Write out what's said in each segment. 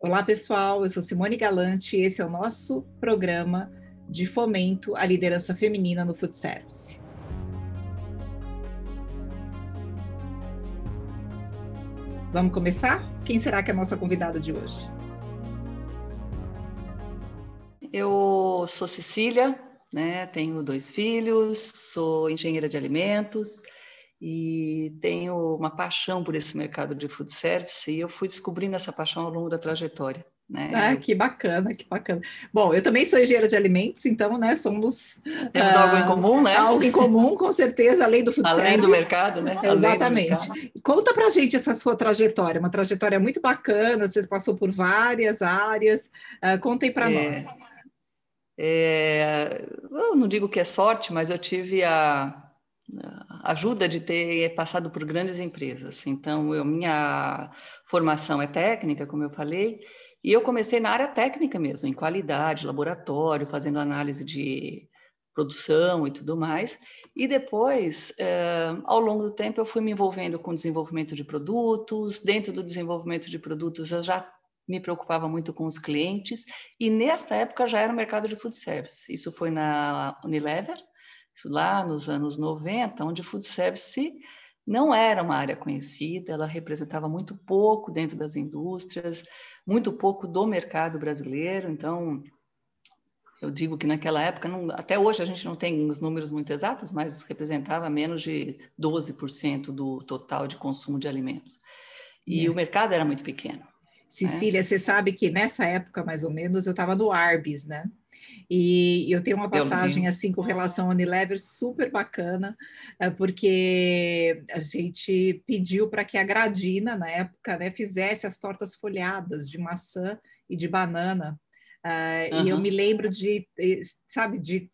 Olá, pessoal. Eu sou Simone Galante e esse é o nosso programa de fomento à liderança feminina no food service. Vamos começar? Quem será que é a nossa convidada de hoje? Eu sou Cecília, né? Tenho dois filhos, sou engenheira de alimentos e tenho uma paixão por esse mercado de food service e eu fui descobrindo essa paixão ao longo da trajetória. Né? Ah, que bacana, que bacana. Bom, eu também sou engenheira de alimentos, então, né, somos... Temos uh, algo em comum, né? Algo em comum, com certeza, além do food além service. Do mercado, né? Exatamente. Mercado. Conta pra gente essa sua trajetória, uma trajetória muito bacana, você passou por várias áreas, uh, contem para é, nós. É, eu não digo que é sorte, mas eu tive a ajuda de ter passado por grandes empresas. Então, eu, minha formação é técnica, como eu falei, e eu comecei na área técnica mesmo, em qualidade, laboratório, fazendo análise de produção e tudo mais. E depois, eh, ao longo do tempo, eu fui me envolvendo com desenvolvimento de produtos. Dentro do desenvolvimento de produtos, eu já me preocupava muito com os clientes. E nesta época já era o mercado de food service. Isso foi na Unilever, lá nos anos 90, onde food service não era uma área conhecida, ela representava muito pouco dentro das indústrias, muito pouco do mercado brasileiro. Então, eu digo que naquela época, não, até hoje a gente não tem os números muito exatos, mas representava menos de 12% do total de consumo de alimentos. E é. o mercado era muito pequeno. Cecília, é. você sabe que nessa época, mais ou menos, eu estava no Arbis, né? E eu tenho uma passagem assim com relação ao Unilever super bacana, é, porque a gente pediu para que a Gradina, na época, né, fizesse as tortas folhadas de maçã e de banana. Uh, uhum. E eu me lembro de, sabe, de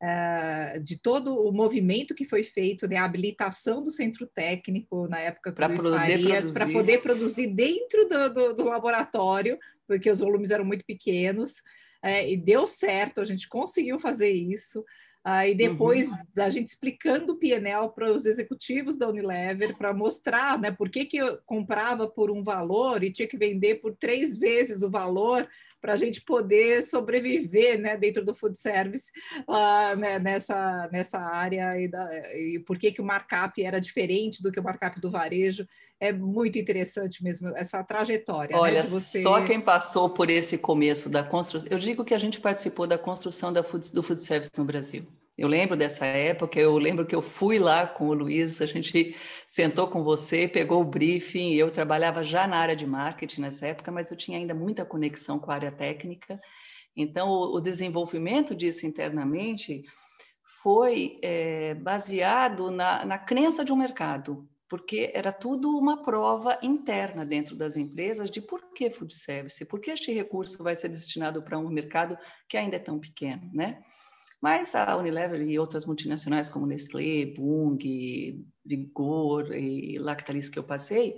Uh, de todo o movimento que foi feito, né, a habilitação do centro técnico na época para poder, para poder produzir dentro do, do, do, laboratório, porque os volumes eram muito pequenos, é, e deu certo, a gente conseguiu fazer isso. Aí depois uhum. da gente explicando o PNL para os executivos da Unilever, para mostrar né, por que, que eu comprava por um valor e tinha que vender por três vezes o valor para a gente poder sobreviver né, dentro do food service uh, né, nessa, nessa área e, da, e por que, que o markup era diferente do que o markup do varejo. É muito interessante mesmo essa trajetória. Né, Olha, né, você... só quem passou por esse começo da construção. Eu digo que a gente participou da construção da food, do food service no Brasil. Eu lembro dessa época, eu lembro que eu fui lá com o Luiz, a gente sentou com você, pegou o briefing, eu trabalhava já na área de marketing nessa época, mas eu tinha ainda muita conexão com a área técnica. Então, o, desenvolvimento disso internamente foi é, baseado na, na crença de um mercado, porque era tudo uma prova interna dentro das empresas de por que food service, por que este recurso vai ser destinado para um mercado que ainda é tão pequeno, né? Mas a Unilever e outras multinacionais como Nestlé, Bung, Vigor e Lactalis que eu passei,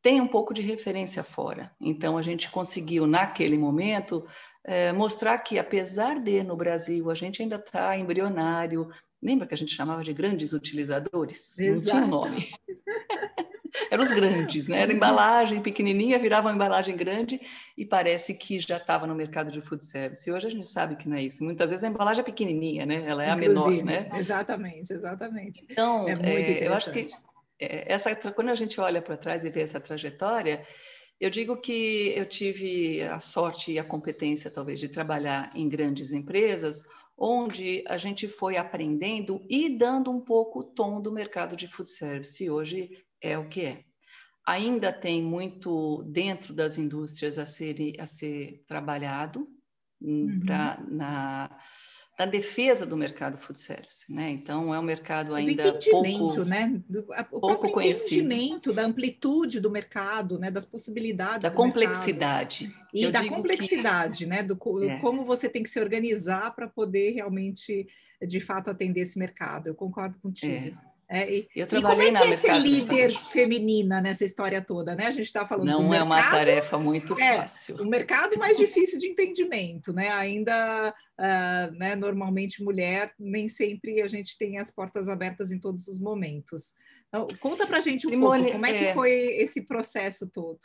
tem um pouco de referência fora. Então, a gente conseguiu, naquele momento, é, mostrar que, apesar de, no Brasil, a gente ainda está embrionário, lembra que a gente chamava de grandes utilizadores? Exato. Não tinha nome. eram os grandes, né? Era embalagem pequenininha, virava uma embalagem grande e parece que já estava no mercado de food service. E hoje a gente sabe que não é isso. Muitas vezes a embalagem é pequenininha, né? Ela é Inclusive, a menor, né? Exatamente, exatamente. Então, é é, eu acho que é, essa, quando a gente olha para trás e vê essa trajetória, eu digo que eu tive a sorte e a competência, talvez, de trabalhar em grandes empresas, onde a gente foi aprendendo e dando um pouco o tom do mercado de food service. E hoje é o que é. Ainda tem muito dentro das indústrias a ser, a ser trabalhado hum, uhum. pra, na, na defesa do mercado food service, né? Então é um mercado ainda do pouco, né? Do, o pouco conhecido, entendimento da amplitude do mercado, né? Das possibilidades, da complexidade mercado. e Eu da complexidade, que... né? Do, é. como você tem que se organizar para poder realmente, de fato, atender esse mercado. Eu concordo contigo. É. É, e, eu trabalhei e como é que é ser líder feminina nessa história toda, né? A gente está falando não é mercado, uma tarefa muito é, fácil. O mercado mais difícil de entendimento, né? Ainda, uh, né? Normalmente mulher nem sempre a gente tem as portas abertas em todos os momentos. Então, conta para gente um Simone, pouco como é, é, que foi esse processo todo.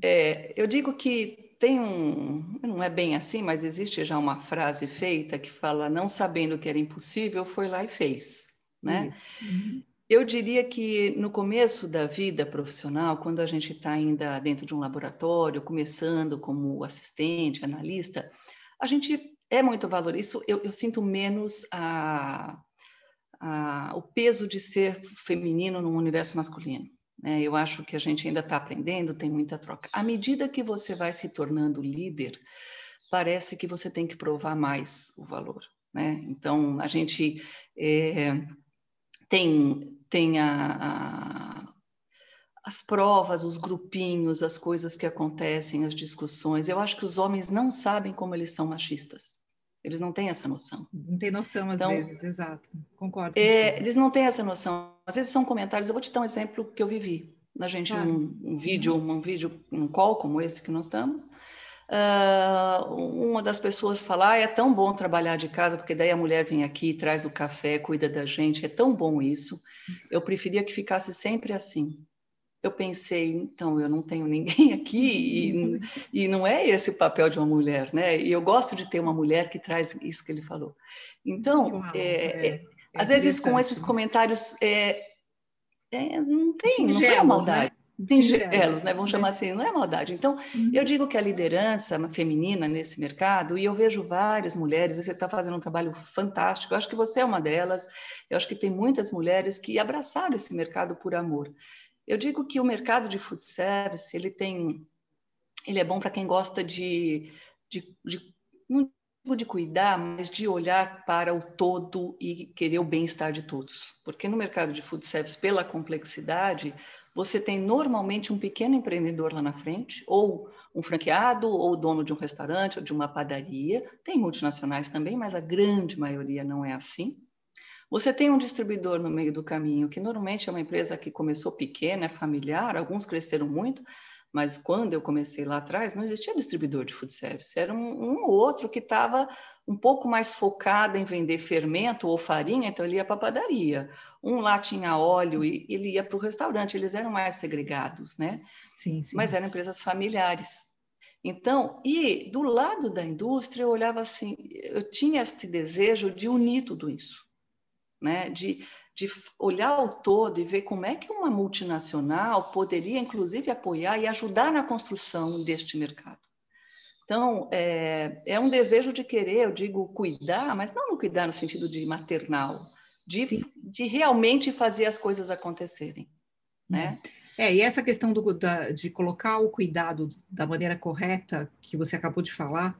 É, eu digo que tem um, não é bem assim, mas existe já uma frase feita que fala: não sabendo que era impossível, foi lá e fez, né? Uhum. Eu diria que no começo da vida profissional, quando a gente está ainda dentro de um laboratório, começando como assistente, analista, a gente é muito valor. Isso eu, eu sinto menos a, a, o peso de ser feminino no universo masculino. Né? Eu acho que a gente ainda está aprendendo, tem muita troca. À medida que você vai se tornando líder, parece que você tem que provar mais o valor. Né? Então, a gente é, tem, tem a, a, as provas, os grupinhos, as coisas que acontecem, as discussões. Eu acho que os homens não sabem como eles são machistas. Eles não têm essa noção. Não tem noção, às então, vezes, exato. Concordo. É, eles não têm essa noção. Às vezes são comentários. Eu vou te dar um exemplo que eu vivi. A gente, claro. um, um, vídeo, um vídeo, um call como esse que nós estamos. Uh, uma das pessoas fala: ah, é tão bom trabalhar de casa, porque daí a mulher vem aqui, traz o café, cuida da gente, é tão bom isso. Eu preferia que ficasse sempre assim eu pensei, então, eu não tenho ninguém aqui e, e, não é esse o papel de uma mulher, né? E eu gosto de ter uma mulher que traz isso que ele falou. Então, Uau, é, é, é, às vezes com esses comentários, é, é não tem, não é maldade. Né? Singelos, né? Vamos chamar assim, não é maldade. Então, uhum. eu digo que a liderança feminina nesse mercado, e eu vejo várias mulheres, você está fazendo um trabalho fantástico, eu acho que você é uma delas, eu acho que tem muitas mulheres que abraçaram esse mercado por amor. Eu digo que o mercado de food service ele tem, ele é bom para quem gosta de, de, de não digo de cuidar, mas de olhar para o todo e querer o bem-estar de todos. Porque no mercado de food service, pela complexidade, você tem normalmente um pequeno empreendedor lá na frente, ou um franqueado, ou dono de um restaurante, ou de uma padaria. Tem multinacionais também, mas a grande maioria não é assim. Você tem um distribuidor no meio do caminho, que normalmente é uma empresa que começou pequena, é familiar, alguns cresceram muito, mas quando eu comecei lá atrás, não existia distribuidor de food service, era um, um outro que estava um pouco mais focado em vender fermento ou farinha, então ele ia para a padaria. Um lá tinha óleo e ele ia para o restaurante, eles eram mais segregados, né? Sim, sim. Mas eram empresas familiares. Então, e do lado da indústria, eu olhava assim, eu tinha este desejo de unir tudo isso né? de, de olhar o todo e ver como é que uma multinacional poderia, inclusive, apoiar e ajudar na construção deste mercado. Então, é, é um desejo de querer, eu digo, cuidar, mas não no cuidar no sentido de maternal, de, de realmente fazer as coisas acontecerem. Né? É, e essa questão do, da, de colocar o cuidado da maneira correta que você acabou de falar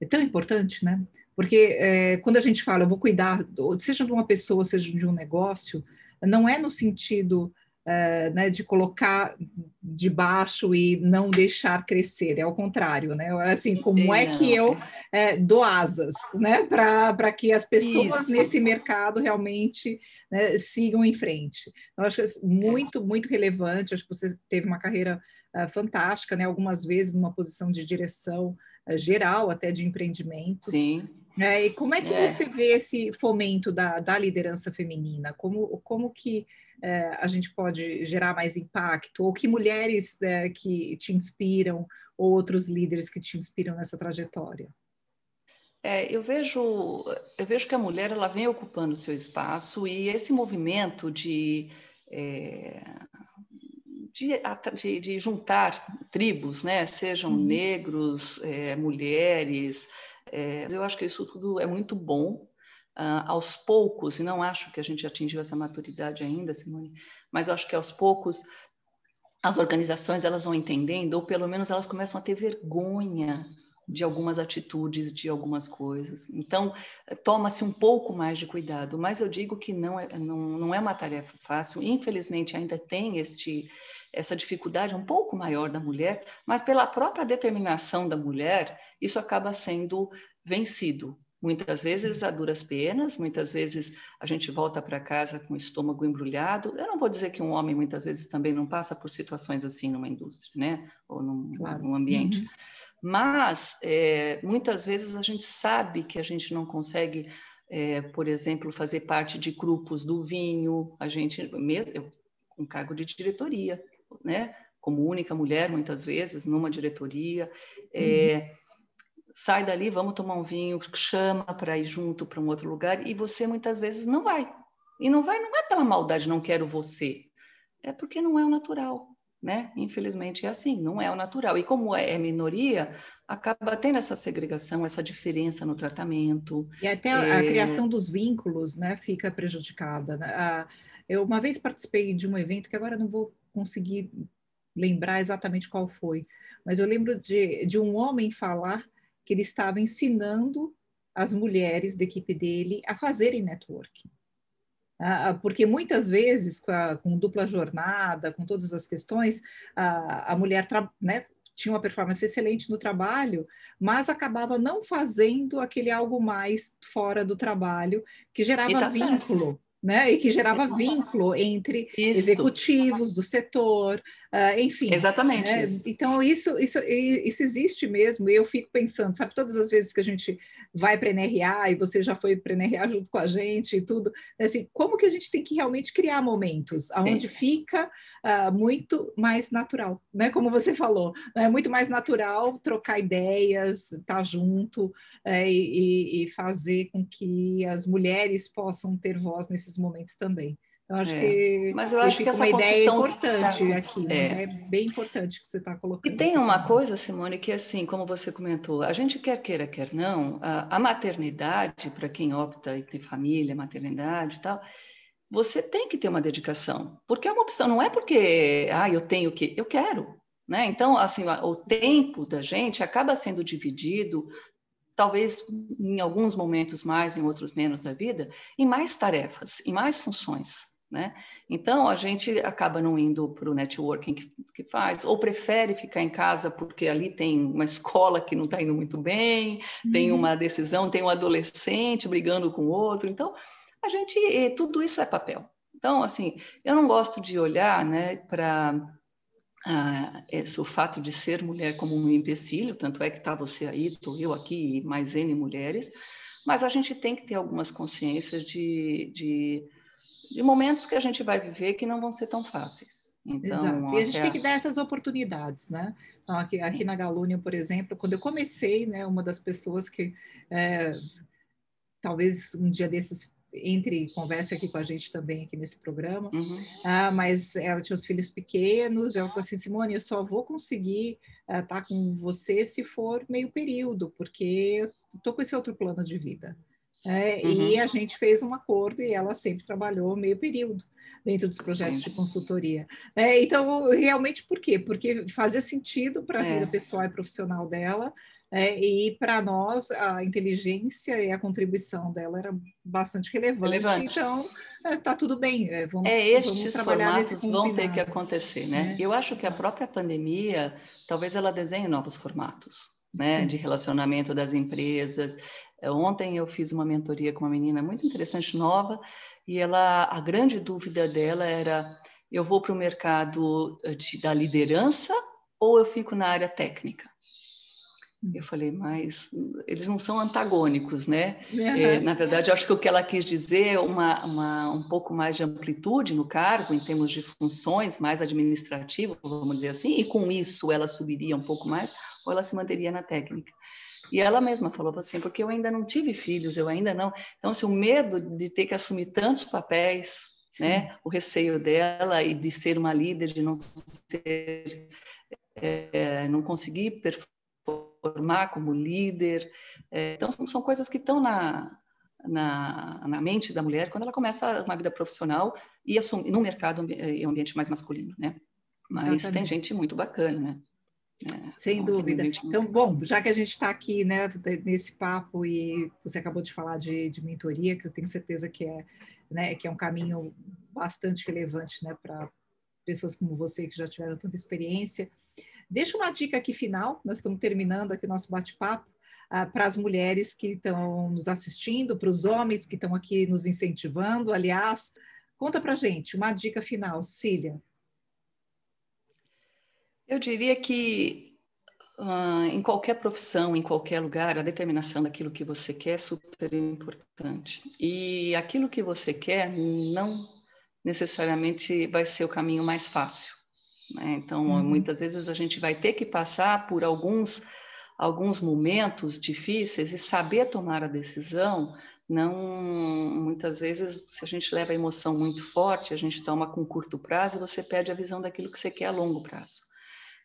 é tão importante, né? Porque é, quando a gente fala, eu vou cuidar, seja de uma pessoa, seja de um negócio, não é no sentido é, né, de colocar de baixo e não deixar crescer, é ao contrário, né? Assim, como é que eu é, dou asas, né, para que as pessoas Isso. nesse mercado realmente né, sigam em frente. Eu acho que é muito, muito relevante, acho que você teve uma carreira uh, fantástica, né, algumas vezes numa posição de direção uh, geral até de empreendimentos. Sim. É, e como é que é. você vê esse fomento da, da liderança feminina? Como, como que é, a gente pode gerar mais impacto? Ou que mulheres é, que te inspiram, ou outros líderes que te inspiram nessa trajetória? É, eu vejo, eu vejo que a mulher ela vem ocupando o seu espaço e esse movimento de, é, de, de, de, juntar tribos, né? sejam uhum. negros, mulheres, é, eu acho que isso tudo é muito bom. Uh, aos poucos, e não acho que a gente atingiu essa maturidade ainda, Simone, mas acho que aos poucos as organizações elas vão entendendo, ou pelo menos elas começam a ter vergonha de algumas atitudes, de algumas coisas. Então, toma-se um pouco mais de cuidado, mas eu digo que não é, não, não é uma tarefa fácil. Infelizmente, ainda tem este, essa dificuldade um pouco maior da mulher, mas pela própria determinação da mulher, isso acaba sendo vencido. Muitas vezes a duras penas, muitas vezes a gente volta para casa com o estômago embrulhado. Eu não vou dizer que um homem muitas vezes também não passa por situações assim numa indústria, né? Ou num, claro. num ambiente. Uhum. Mas é, muitas vezes a gente sabe que a gente não consegue, é, por exemplo, fazer parte de grupos do vinho. A gente mesmo, um cargo de diretoria, né? como única mulher, muitas vezes, numa diretoria. É, sai dali, vamos tomar um vinho, chama para ir junto para um outro lugar, e você muitas vezes não vai. E não vai, não é pela maldade, não quero você. É porque não é o natural né? Infelizmente é assim, não é o natural. E como é minoria, acaba tendo essa segregação, essa diferença no tratamento. E até a, é... a criação dos vínculos, né, fica prejudicada. Né? eu uma vez participei de um evento que agora não vou conseguir lembrar exatamente qual foi, mas eu lembro de, de um homem falar que ele estava ensinando as mulheres da equipe dele a fazerem networking. Ah, ah, porque muitas vezes, com, a, com, dupla jornada, com todas as questões, a, a mulher né, tinha uma performance excelente no trabalho, mas acabava não fazendo aquele algo mais fora do trabalho que gerava tá vínculo. Certo né? E que gerava vínculo entre isso. executivos do setor, uh, enfim. Exatamente. Né? Isso. Então, isso, isso, isso existe mesmo, e eu fico pensando, sabe, todas as vezes que a gente vai para a NRA, e você já foi para a NRA junto com a gente e tudo, assim, como que a gente tem que realmente criar momentos onde fica uh, muito mais natural, né? Como você falou, é muito mais natural trocar ideias, estar tá junto é, e, e fazer com que as mulheres possam ter voz nesses momentos também. Eu acho é. que mas eu acho que essa uma ideia importante tá... aqui, né? é. bem importante que você está colocando. E tem uma coisa, Simone, que assim, como você comentou, a gente quer queira, quer não, a, a maternidade, para quem opta e tem família, maternidade e tal, você tem que ter uma dedicação, porque é uma opção, não é porque, ah, eu tenho que, eu quero, né? Então, assim, o tempo da gente acaba sendo dividido talvez em alguns momentos mais, em outros menos da vida, em mais tarefas, em mais funções. Né? Então, a gente acaba não indo para o networking que, que, faz, ou prefere ficar em casa porque ali tem uma escola que não está indo muito bem, uhum. tem uma decisão, tem um adolescente brigando com outro. Então, a gente, tudo isso é papel. Então, assim, eu não gosto de olhar né, para ah, esse, o fato de ser mulher como um empecilho, tanto é que está você aí, estou eu aqui e mais N mulheres, mas a gente tem que ter algumas consciências de, de, de momentos que a gente vai viver que não vão ser tão fáceis. Então, Exato. E a gente tem que dar essas oportunidades, né? Então, aqui, aqui na Galúnia, por exemplo, quando eu comecei, né, uma das pessoas que é, talvez um dia desses entre conversa aqui com a gente também aqui nesse programa, uhum. ah, mas ela tinha os filhos pequenos, ela falou assim, Simone, eu só vou conseguir estar uh, tá com você se for meio período, porque eu estou com esse outro plano de vida. É, uhum. E a gente fez um acordo e ela sempre trabalhou meio período dentro dos projetos de consultoria. É, então, realmente, por quê? Porque fazia sentido para a é. vida pessoal e profissional dela, é, e para nós a inteligência e a contribuição dela era bastante relevante. relevante. Então, está é, tudo bem. É, vamos, é, estes vamos formatos vão ter que acontecer, né? Eu acho que a própria pandemia, talvez ela desenhe novos formatos. Né, de relacionamento das empresas, ontem eu fiz uma mentoria com uma menina muito interessante, nova, e ela, a grande dúvida dela era: eu vou para o mercado eh, de, da liderança ou eu fico na área técnica? Eu falei, mas eles não são antagônicos, né? É, na verdade, acho que o que ela quis dizer é uma, uma, um pouco mais de amplitude no cargo, em termos de funções, mais administrativo, vamos dizer assim, e com isso ela subiria um pouco mais, ou ela se manteria na técnica. E ela mesma falou assim, porque eu ainda não tive filhos, eu ainda não. Então, assim, o medo de ter que assumir tantos papéis, né? O receio dela e de ser uma líder, de não ser, é, não conseguir performar como líder. É, então, são, são, coisas que estão na, na, na, mente da mulher quando ela começa uma vida profissional e assumir num mercado e ambiente mais masculino, né? Mas Exatamente. tem gente muito bacana, né? É, Sem dúvida. Então, bom, já que a gente está aqui né, nesse papo e você acabou de falar de, de mentoria, que eu tenho certeza que é, né, que é um caminho bastante relevante né, para pessoas como você que já tiveram tanta experiência. Deixa uma dica aqui final, nós estamos terminando aqui o nosso bate-papo, uh, para as mulheres que estão nos assistindo, para os homens que estão aqui nos incentivando. Aliás, conta para gente uma dica final, Cília. Eu diria que uh, em qualquer profissão, em qualquer lugar, a determinação daquilo que você quer é super importante. E aquilo que você quer não necessariamente vai ser o caminho mais fácil. Né? Então, uhum. muitas vezes a gente vai ter que passar por alguns, alguns momentos difíceis e saber tomar a decisão. Não, muitas vezes, se a gente leva a emoção muito forte, a gente toma com curto prazo, você perde a visão daquilo que você quer a longo prazo.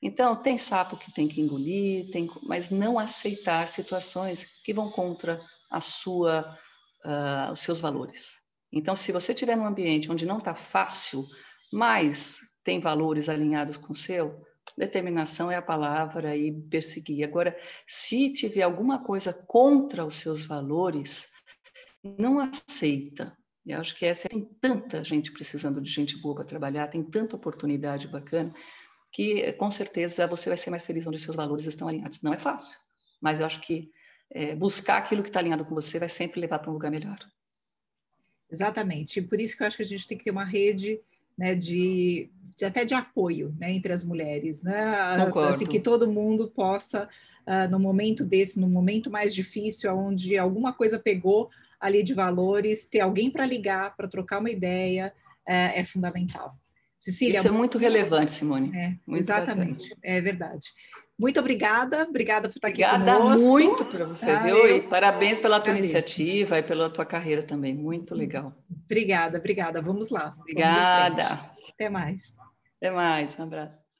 Então, tem sapo que tem que engolir, tem, mas não aceitar situações que vão contra a sua, uh, os seus valores. Então, se você estiver num ambiente onde não está fácil, mas tem valores alinhados com o seu, determinação é a palavra e perseguir. Agora, se tiver alguma coisa contra os seus valores, não aceita. Eu acho que essa tem tanta gente precisando de gente boa para trabalhar, tem tanta oportunidade bacana que com certeza você vai ser mais feliz onde seus valores estão alinhados. Não é fácil, mas eu acho que é, buscar aquilo que está alinhado com você vai sempre levar para um lugar melhor. Exatamente. E por isso que eu acho que a gente tem que ter uma rede né, de, de, até de apoio né, entre as mulheres, né? Concordo. Assim, que todo mundo possa, uh, no momento desse, no momento mais difícil, onde alguma coisa pegou ali de valores, ter alguém para ligar, para trocar uma ideia, uh, é fundamental. Cecília, Isso é muito relevante, Simone. É, exatamente, bacana. é verdade. Muito obrigada, obrigada por estar obrigada aqui conosco. muito para você, ah, viu? E parabéns pela tua agradeço. iniciativa e pela tua carreira também, muito legal. Obrigada, obrigada. Vamos lá. Obrigada. Vamos Até mais. Até mais, um abraço.